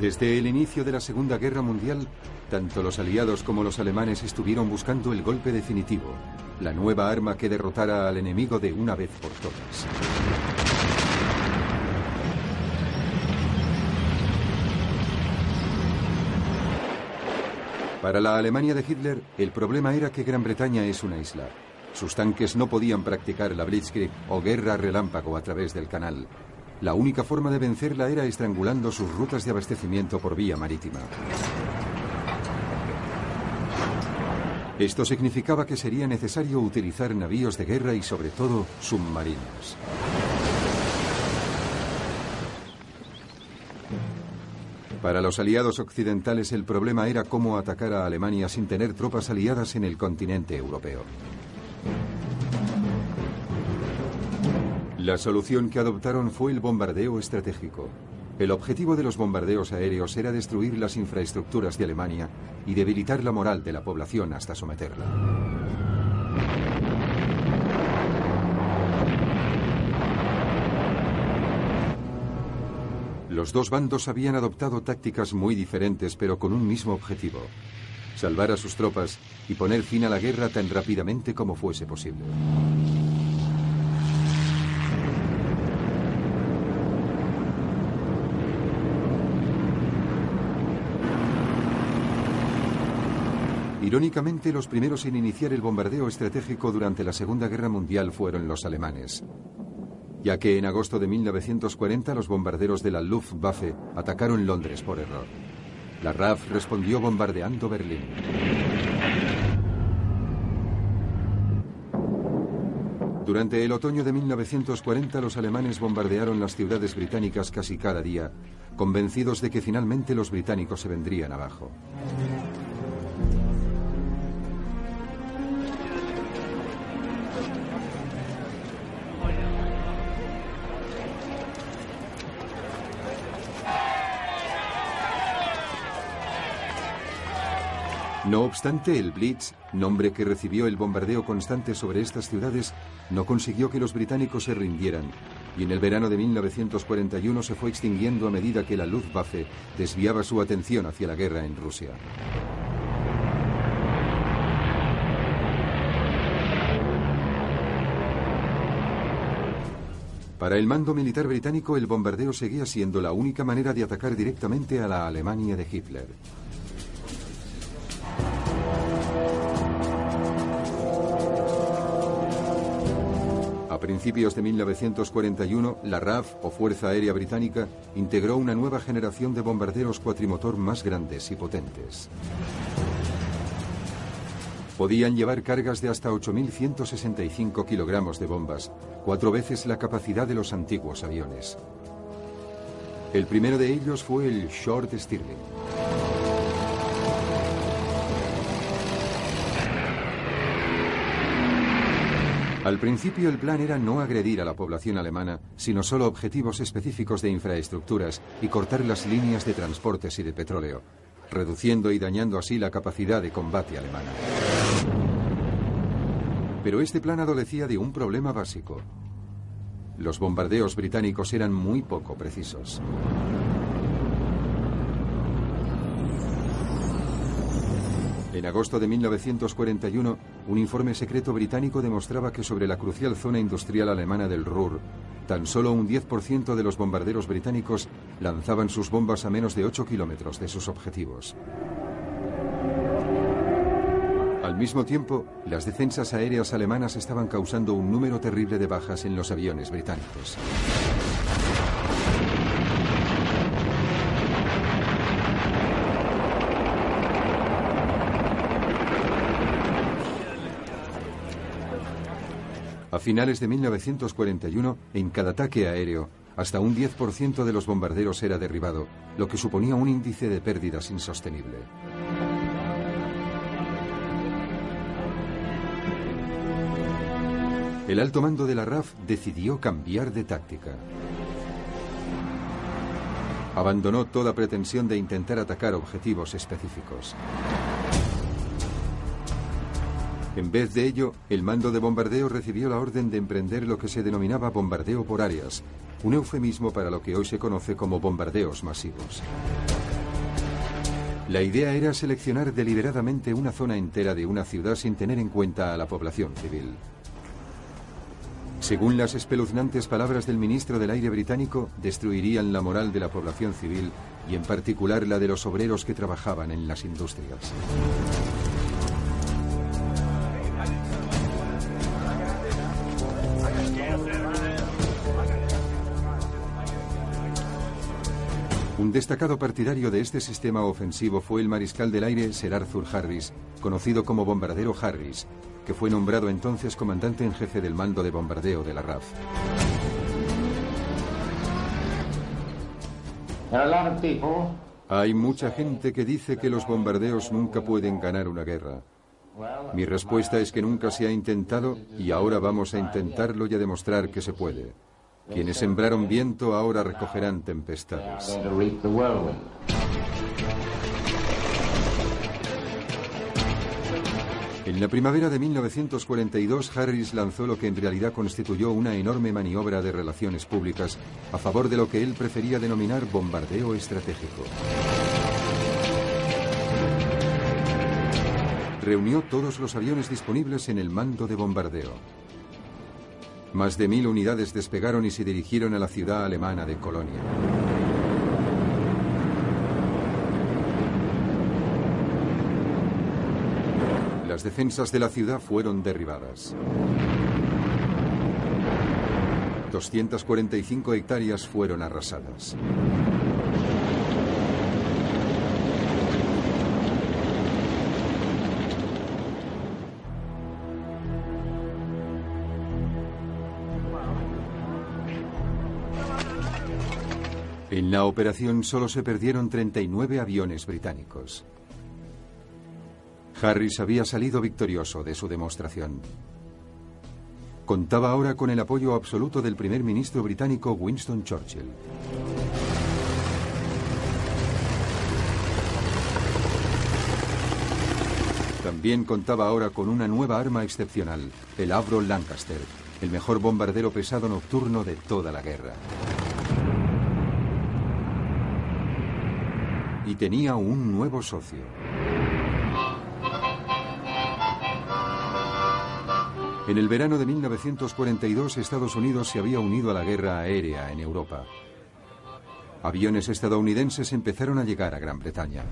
Desde el inicio de la Segunda Guerra Mundial, tanto los aliados como los alemanes estuvieron buscando el golpe definitivo, la nueva arma que derrotara al enemigo de una vez por todas. Para la Alemania de Hitler, el problema era que Gran Bretaña es una isla. Sus tanques no podían practicar la Blitzkrieg o guerra relámpago a través del canal. La única forma de vencerla era estrangulando sus rutas de abastecimiento por vía marítima. Esto significaba que sería necesario utilizar navíos de guerra y sobre todo submarinos. Para los aliados occidentales el problema era cómo atacar a Alemania sin tener tropas aliadas en el continente europeo. La solución que adoptaron fue el bombardeo estratégico. El objetivo de los bombardeos aéreos era destruir las infraestructuras de Alemania y debilitar la moral de la población hasta someterla. Los dos bandos habían adoptado tácticas muy diferentes pero con un mismo objetivo, salvar a sus tropas y poner fin a la guerra tan rápidamente como fuese posible. Irónicamente, los primeros en iniciar el bombardeo estratégico durante la Segunda Guerra Mundial fueron los alemanes, ya que en agosto de 1940 los bombarderos de la Luftwaffe atacaron Londres por error. La RAF respondió bombardeando Berlín. Durante el otoño de 1940 los alemanes bombardearon las ciudades británicas casi cada día, convencidos de que finalmente los británicos se vendrían abajo. No obstante, el Blitz, nombre que recibió el bombardeo constante sobre estas ciudades, no consiguió que los británicos se rindieran, y en el verano de 1941 se fue extinguiendo a medida que la Luftwaffe desviaba su atención hacia la guerra en Rusia. Para el mando militar británico, el bombardeo seguía siendo la única manera de atacar directamente a la Alemania de Hitler. Principios de 1941, la RAF, o Fuerza Aérea Británica, integró una nueva generación de bombarderos cuatrimotor más grandes y potentes. Podían llevar cargas de hasta 8.165 kilogramos de bombas, cuatro veces la capacidad de los antiguos aviones. El primero de ellos fue el Short Stirling. Al principio el plan era no agredir a la población alemana, sino solo objetivos específicos de infraestructuras y cortar las líneas de transportes y de petróleo, reduciendo y dañando así la capacidad de combate alemana. Pero este plan adolecía de un problema básico. Los bombardeos británicos eran muy poco precisos. En agosto de 1941, un informe secreto británico demostraba que sobre la crucial zona industrial alemana del Ruhr, tan solo un 10% de los bombarderos británicos lanzaban sus bombas a menos de 8 kilómetros de sus objetivos. Al mismo tiempo, las defensas aéreas alemanas estaban causando un número terrible de bajas en los aviones británicos. Finales de 1941, en cada ataque aéreo, hasta un 10% de los bombarderos era derribado, lo que suponía un índice de pérdidas insostenible. El alto mando de la RAF decidió cambiar de táctica. Abandonó toda pretensión de intentar atacar objetivos específicos. En vez de ello, el mando de bombardeo recibió la orden de emprender lo que se denominaba bombardeo por áreas, un eufemismo para lo que hoy se conoce como bombardeos masivos. La idea era seleccionar deliberadamente una zona entera de una ciudad sin tener en cuenta a la población civil. Según las espeluznantes palabras del ministro del Aire británico, destruirían la moral de la población civil y en particular la de los obreros que trabajaban en las industrias. Destacado partidario de este sistema ofensivo fue el mariscal del aire Sir Arthur Harris, conocido como Bombardero Harris, que fue nombrado entonces comandante en jefe del mando de bombardeo de la RAF. Hay mucha gente que dice que los bombardeos nunca pueden ganar una guerra. Mi respuesta es que nunca se ha intentado y ahora vamos a intentarlo y a demostrar que se puede. Quienes sembraron viento ahora recogerán tempestades. En la primavera de 1942, Harris lanzó lo que en realidad constituyó una enorme maniobra de relaciones públicas a favor de lo que él prefería denominar bombardeo estratégico. Reunió todos los aviones disponibles en el mando de bombardeo. Más de mil unidades despegaron y se dirigieron a la ciudad alemana de Colonia. Las defensas de la ciudad fueron derribadas. 245 hectáreas fueron arrasadas. En la operación solo se perdieron 39 aviones británicos. Harris había salido victorioso de su demostración. Contaba ahora con el apoyo absoluto del primer ministro británico Winston Churchill. También contaba ahora con una nueva arma excepcional, el Avro Lancaster, el mejor bombardero pesado nocturno de toda la guerra. Y tenía un nuevo socio. En el verano de 1942 Estados Unidos se había unido a la guerra aérea en Europa. Aviones estadounidenses empezaron a llegar a Gran Bretaña.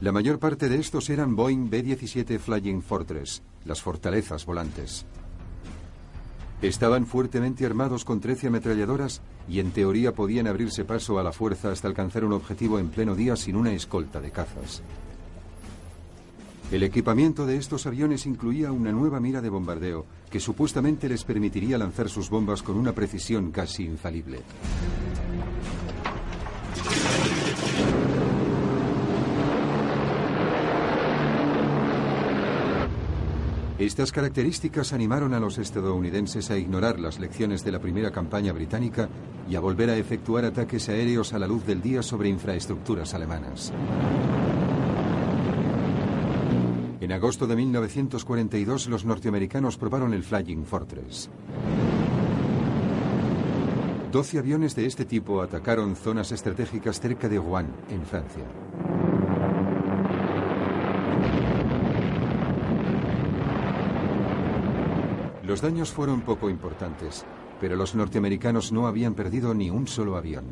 La mayor parte de estos eran Boeing B-17 Flying Fortress, las fortalezas volantes. Estaban fuertemente armados con 13 ametralladoras y en teoría podían abrirse paso a la fuerza hasta alcanzar un objetivo en pleno día sin una escolta de cazas. El equipamiento de estos aviones incluía una nueva mira de bombardeo que supuestamente les permitiría lanzar sus bombas con una precisión casi infalible. Estas características animaron a los estadounidenses a ignorar las lecciones de la primera campaña británica y a volver a efectuar ataques aéreos a la luz del día sobre infraestructuras alemanas. En agosto de 1942 los norteamericanos probaron el Flying Fortress. Doce aviones de este tipo atacaron zonas estratégicas cerca de Rouen, en Francia. Los daños fueron poco importantes, pero los norteamericanos no habían perdido ni un solo avión.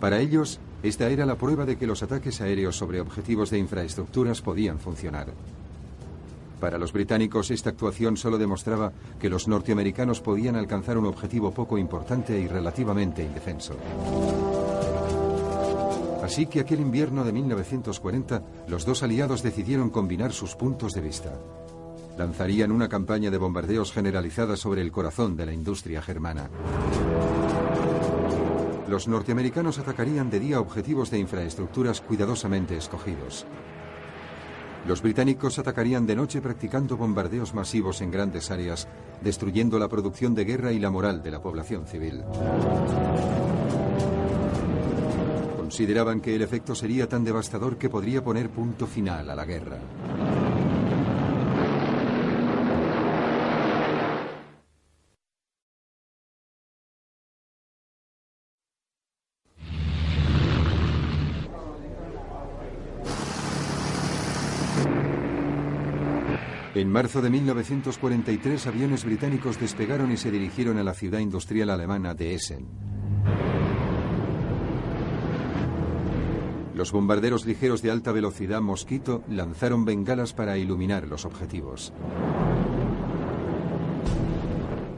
Para ellos, esta era la prueba de que los ataques aéreos sobre objetivos de infraestructuras podían funcionar. Para los británicos esta actuación solo demostraba que los norteamericanos podían alcanzar un objetivo poco importante y relativamente indefenso. Así que aquel invierno de 1940 los dos aliados decidieron combinar sus puntos de vista lanzarían una campaña de bombardeos generalizada sobre el corazón de la industria germana. Los norteamericanos atacarían de día objetivos de infraestructuras cuidadosamente escogidos. Los británicos atacarían de noche practicando bombardeos masivos en grandes áreas, destruyendo la producción de guerra y la moral de la población civil. Consideraban que el efecto sería tan devastador que podría poner punto final a la guerra. En marzo de 1943, aviones británicos despegaron y se dirigieron a la ciudad industrial alemana de Essen. Los bombarderos ligeros de alta velocidad Mosquito lanzaron bengalas para iluminar los objetivos.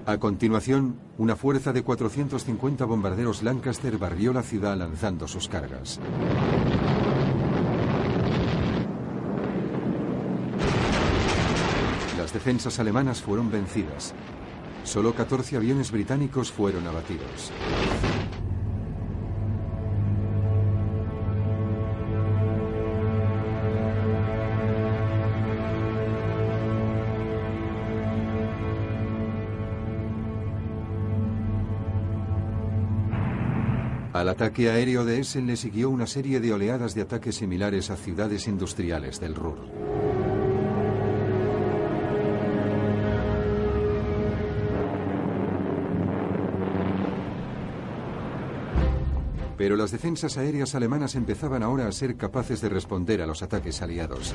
A continuación, una fuerza de 450 bombarderos Lancaster barrió la ciudad lanzando sus cargas. Las defensas alemanas fueron vencidas. Solo 14 aviones británicos fueron abatidos. Al ataque aéreo de Essen le siguió una serie de oleadas de ataques similares a ciudades industriales del Ruhr. Pero las defensas aéreas alemanas empezaban ahora a ser capaces de responder a los ataques aliados.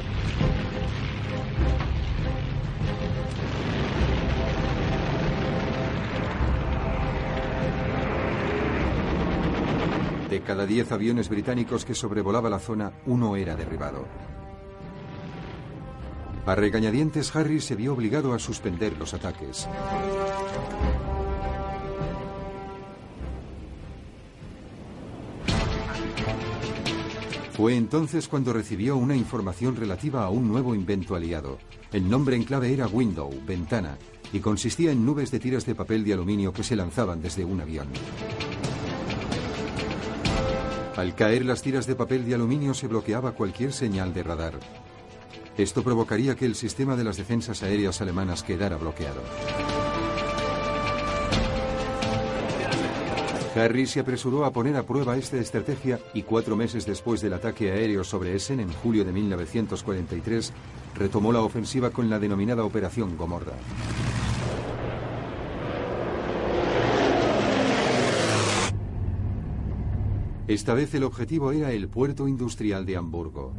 De cada 10 aviones británicos que sobrevolaba la zona, uno era derribado. A regañadientes, Harry se vio obligado a suspender los ataques. Fue entonces cuando recibió una información relativa a un nuevo invento aliado. El nombre en clave era Window, ventana, y consistía en nubes de tiras de papel de aluminio que se lanzaban desde un avión. Al caer las tiras de papel de aluminio se bloqueaba cualquier señal de radar. Esto provocaría que el sistema de las defensas aéreas alemanas quedara bloqueado. Harry se apresuró a poner a prueba esta estrategia y cuatro meses después del ataque aéreo sobre Essen en julio de 1943, retomó la ofensiva con la denominada Operación Gomorra. Esta vez el objetivo era el puerto industrial de Hamburgo.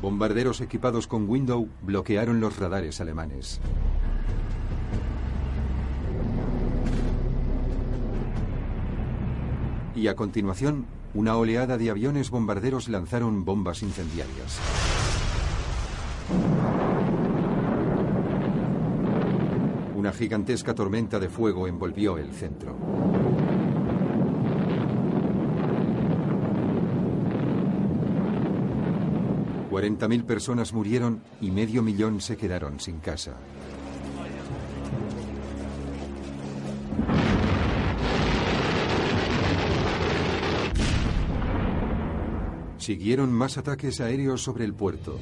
Bombarderos equipados con Window bloquearon los radares alemanes. Y a continuación, una oleada de aviones bombarderos lanzaron bombas incendiarias. Una gigantesca tormenta de fuego envolvió el centro. Mil personas murieron y medio millón se quedaron sin casa. Siguieron más ataques aéreos sobre el puerto.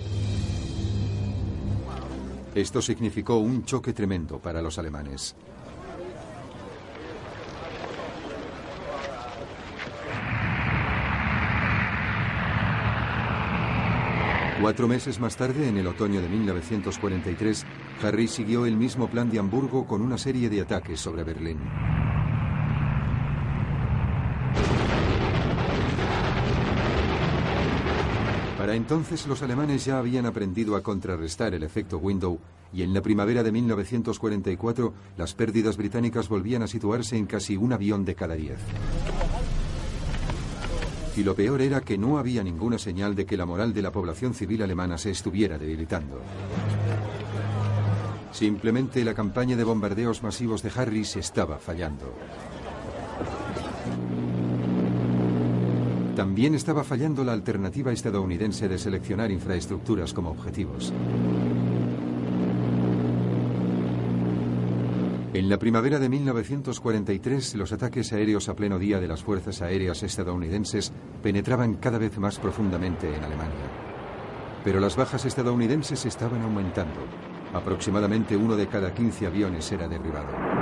Esto significó un choque tremendo para los alemanes. Cuatro meses más tarde, en el otoño de 1943, Harry siguió el mismo plan de Hamburgo con una serie de ataques sobre Berlín. Entonces los alemanes ya habían aprendido a contrarrestar el efecto Window y en la primavera de 1944 las pérdidas británicas volvían a situarse en casi un avión de cada diez. Y lo peor era que no había ninguna señal de que la moral de la población civil alemana se estuviera debilitando. Simplemente la campaña de bombardeos masivos de Harris estaba fallando. También estaba fallando la alternativa estadounidense de seleccionar infraestructuras como objetivos. En la primavera de 1943, los ataques aéreos a pleno día de las fuerzas aéreas estadounidenses penetraban cada vez más profundamente en Alemania. Pero las bajas estadounidenses estaban aumentando. Aproximadamente uno de cada 15 aviones era derribado.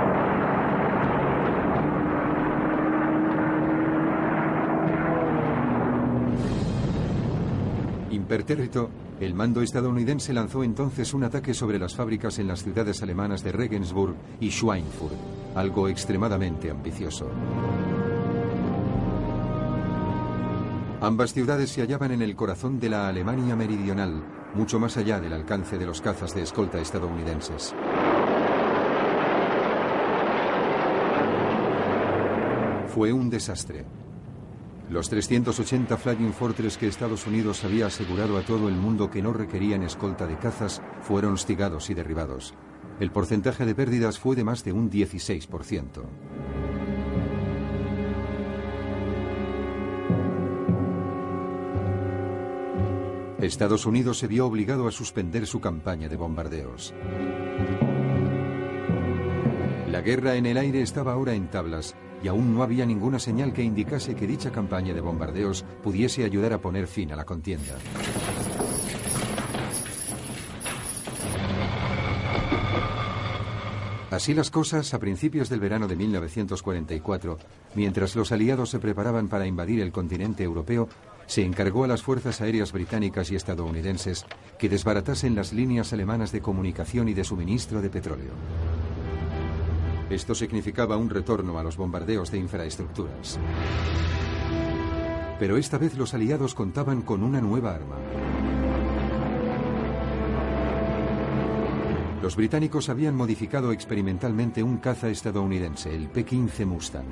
El mando estadounidense lanzó entonces un ataque sobre las fábricas en las ciudades alemanas de Regensburg y Schweinfurt, algo extremadamente ambicioso. Ambas ciudades se hallaban en el corazón de la Alemania meridional, mucho más allá del alcance de los cazas de escolta estadounidenses. Fue un desastre. Los 380 Flying Fortress que Estados Unidos había asegurado a todo el mundo que no requerían escolta de cazas fueron hostigados y derribados. El porcentaje de pérdidas fue de más de un 16%. Estados Unidos se vio obligado a suspender su campaña de bombardeos. La guerra en el aire estaba ahora en tablas y aún no había ninguna señal que indicase que dicha campaña de bombardeos pudiese ayudar a poner fin a la contienda. Así las cosas, a principios del verano de 1944, mientras los aliados se preparaban para invadir el continente europeo, se encargó a las fuerzas aéreas británicas y estadounidenses que desbaratasen las líneas alemanas de comunicación y de suministro de petróleo. Esto significaba un retorno a los bombardeos de infraestructuras. Pero esta vez los aliados contaban con una nueva arma. Los británicos habían modificado experimentalmente un caza estadounidense, el P-15 Mustang.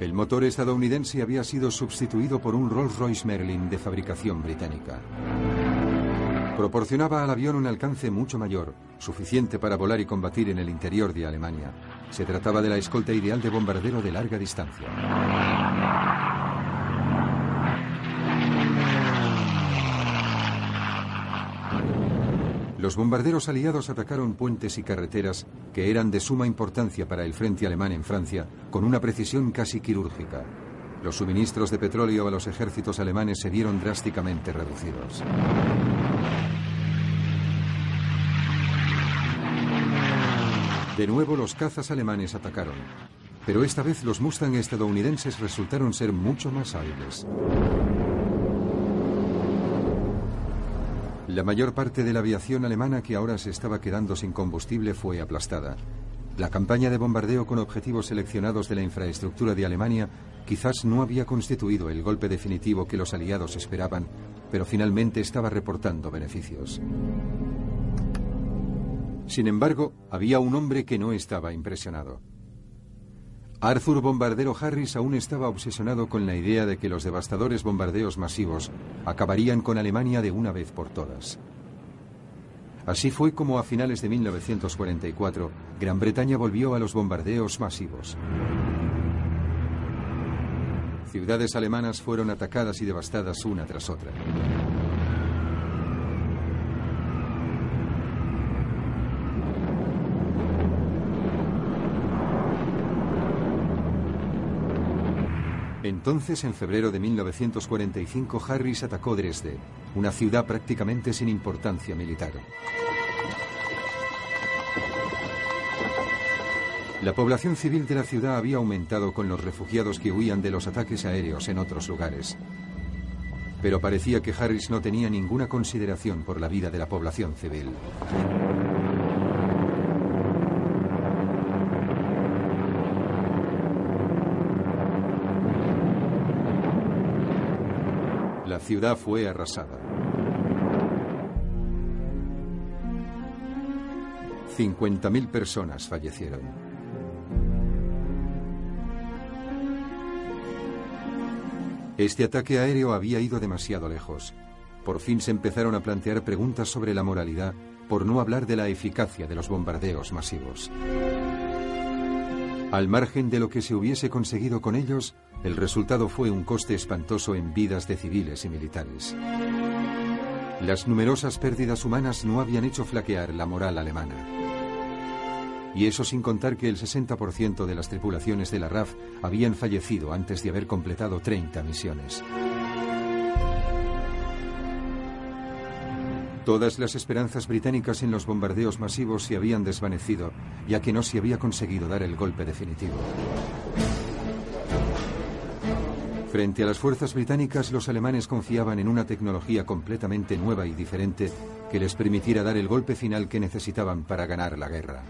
El motor estadounidense había sido sustituido por un Rolls-Royce Merlin de fabricación británica. Proporcionaba al avión un alcance mucho mayor, suficiente para volar y combatir en el interior de Alemania. Se trataba de la escolta ideal de bombardero de larga distancia. Los bombarderos aliados atacaron puentes y carreteras que eran de suma importancia para el frente alemán en Francia con una precisión casi quirúrgica. Los suministros de petróleo a los ejércitos alemanes se vieron drásticamente reducidos. De nuevo los cazas alemanes atacaron, pero esta vez los Mustang estadounidenses resultaron ser mucho más hábiles. La mayor parte de la aviación alemana que ahora se estaba quedando sin combustible fue aplastada. La campaña de bombardeo con objetivos seleccionados de la infraestructura de Alemania quizás no había constituido el golpe definitivo que los aliados esperaban, pero finalmente estaba reportando beneficios. Sin embargo, había un hombre que no estaba impresionado. Arthur Bombardero Harris aún estaba obsesionado con la idea de que los devastadores bombardeos masivos acabarían con Alemania de una vez por todas. Así fue como a finales de 1944 Gran Bretaña volvió a los bombardeos masivos. Ciudades alemanas fueron atacadas y devastadas una tras otra. Entonces, en febrero de 1945, Harris atacó Dresde, una ciudad prácticamente sin importancia militar. La población civil de la ciudad había aumentado con los refugiados que huían de los ataques aéreos en otros lugares. Pero parecía que Harris no tenía ninguna consideración por la vida de la población civil. La ciudad fue arrasada. 50.000 personas fallecieron. Este ataque aéreo había ido demasiado lejos. Por fin se empezaron a plantear preguntas sobre la moralidad, por no hablar de la eficacia de los bombardeos masivos. Al margen de lo que se hubiese conseguido con ellos, el resultado fue un coste espantoso en vidas de civiles y militares. Las numerosas pérdidas humanas no habían hecho flaquear la moral alemana. Y eso sin contar que el 60% de las tripulaciones de la RAF habían fallecido antes de haber completado 30 misiones. Todas las esperanzas británicas en los bombardeos masivos se habían desvanecido, ya que no se había conseguido dar el golpe definitivo. Frente a las fuerzas británicas, los alemanes confiaban en una tecnología completamente nueva y diferente que les permitiera dar el golpe final que necesitaban para ganar la guerra.